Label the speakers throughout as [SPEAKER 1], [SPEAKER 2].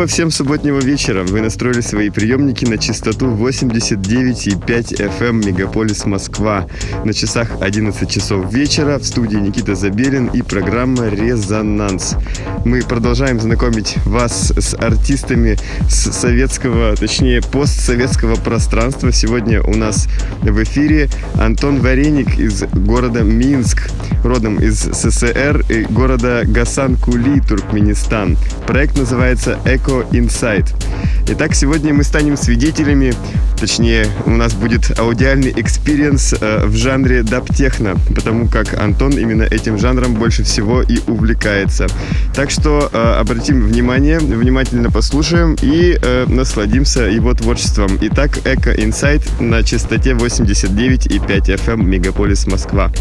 [SPEAKER 1] Доброго всем субботнего вечера. Вы настроили свои приемники на частоту 89,5 FM Мегаполис Москва. На часах 11 часов вечера в студии Никита Забелин и программа «Резонанс». Мы продолжаем знакомить вас с артистами с советского, точнее постсоветского пространства. Сегодня у нас в эфире Антон Вареник из города Минск, родом из СССР и города Гасан-Кули, Туркменистан. Проект называется Eco Insight. Итак, сегодня мы станем свидетелями, точнее, у нас будет аудиальный experience э, в жанре даб-техно, потому как Антон именно этим жанром больше всего и увлекается. Так что э, обратим внимание, внимательно послушаем и э, насладимся его творчеством. Итак, Eco Insight на частоте 89,5 FM Мегаполис Москва.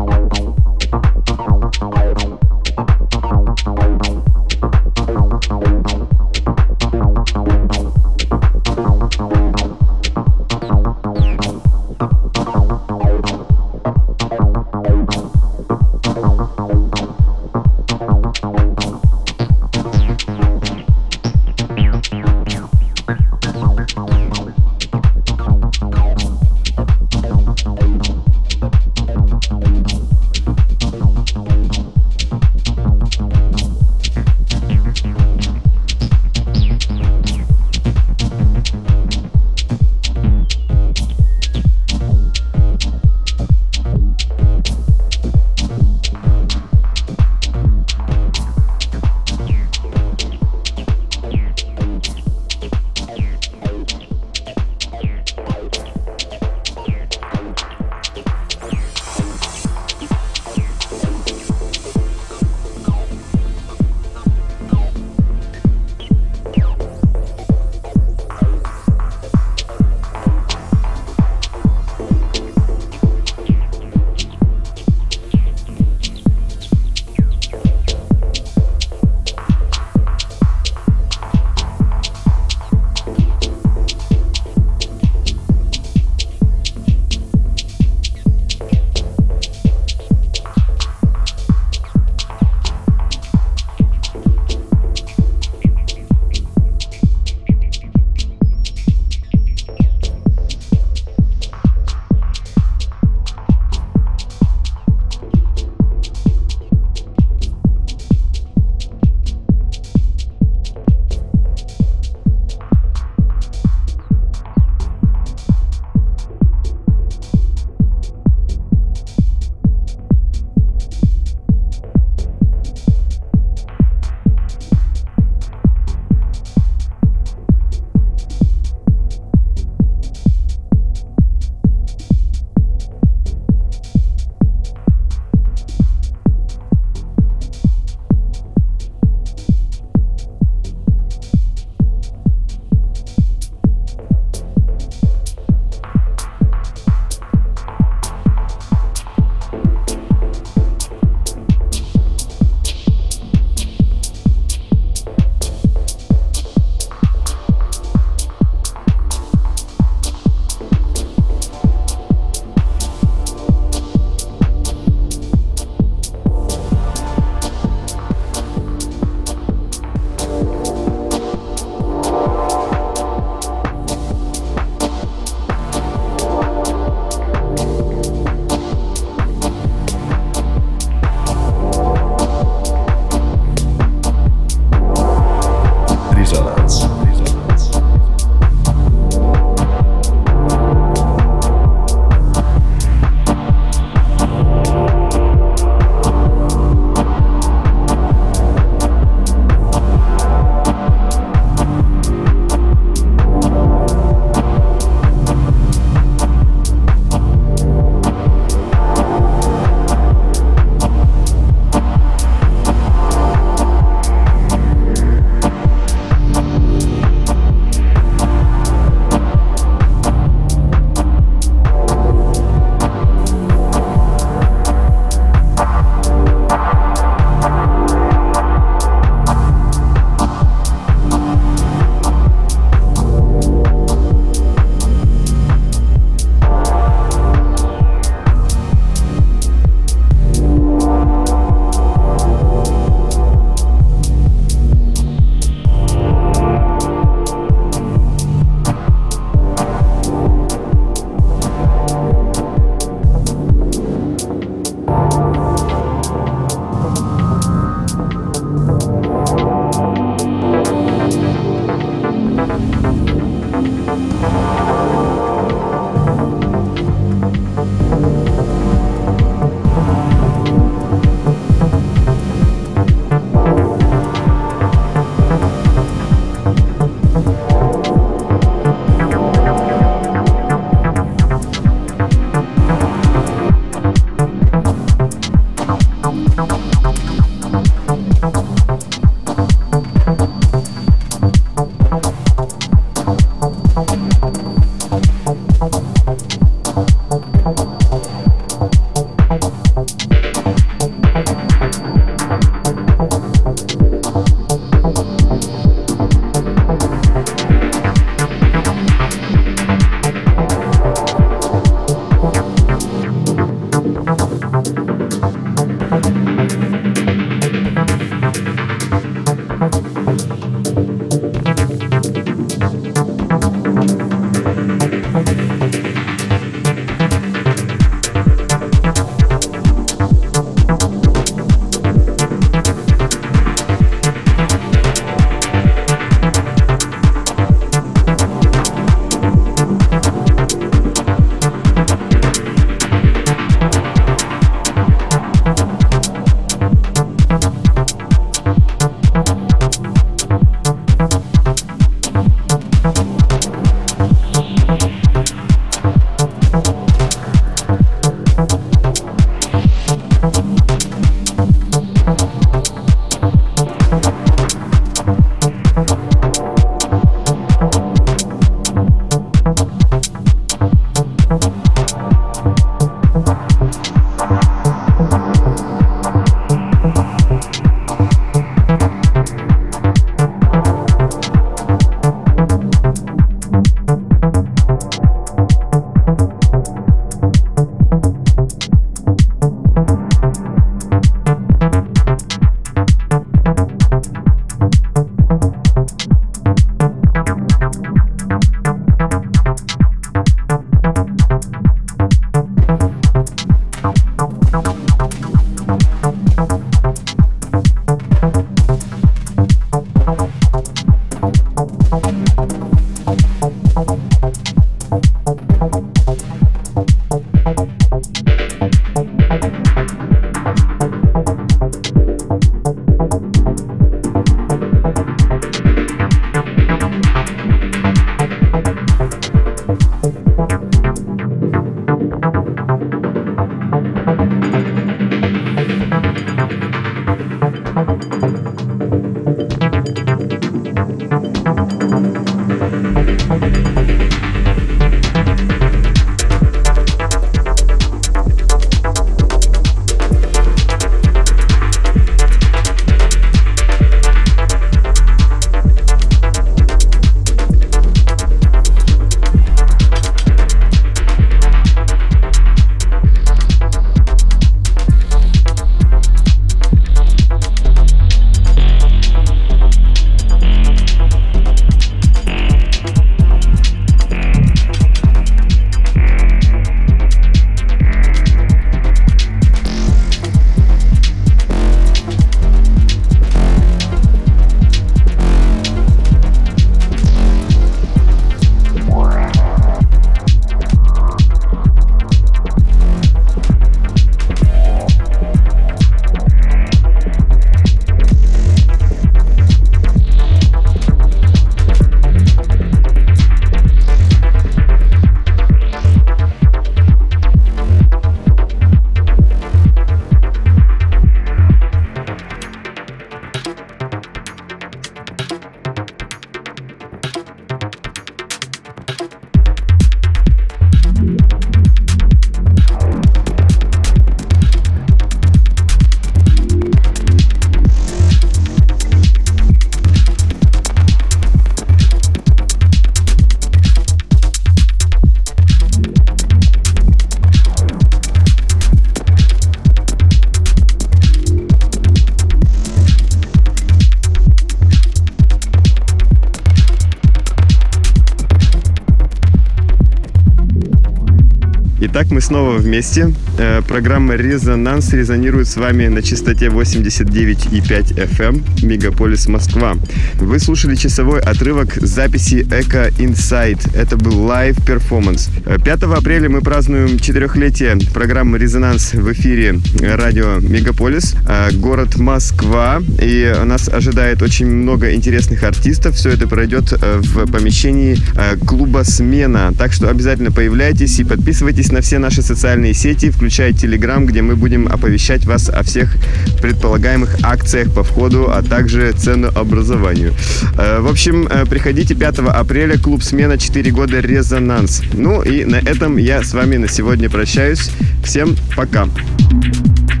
[SPEAKER 1] Мы снова вместе. Э, программа «Резонанс» резонирует с вами на частоте 89,5 FM Мегаполис Москва. Вы слушали часовой отрывок записи «Eco Insight». Это был live перформанс. 5 апреля мы празднуем четырехлетие программы «Резонанс» в эфире радио Мегаполис, э, город Москва. И нас ожидает очень много интересных артистов. Все это пройдет э, в помещении клуба «Смена». Так что обязательно появляйтесь и подписывайтесь на все наши социальные сети, включая Telegram, где мы будем оповещать вас о всех предполагаемых акциях по входу, а также ценообразованию. Э, в общем, э, приходите 5 апреля, клуб «Смена 4 года Резонанс». Ну и на этом я с вами на сегодня прощаюсь. Всем пока! Пока.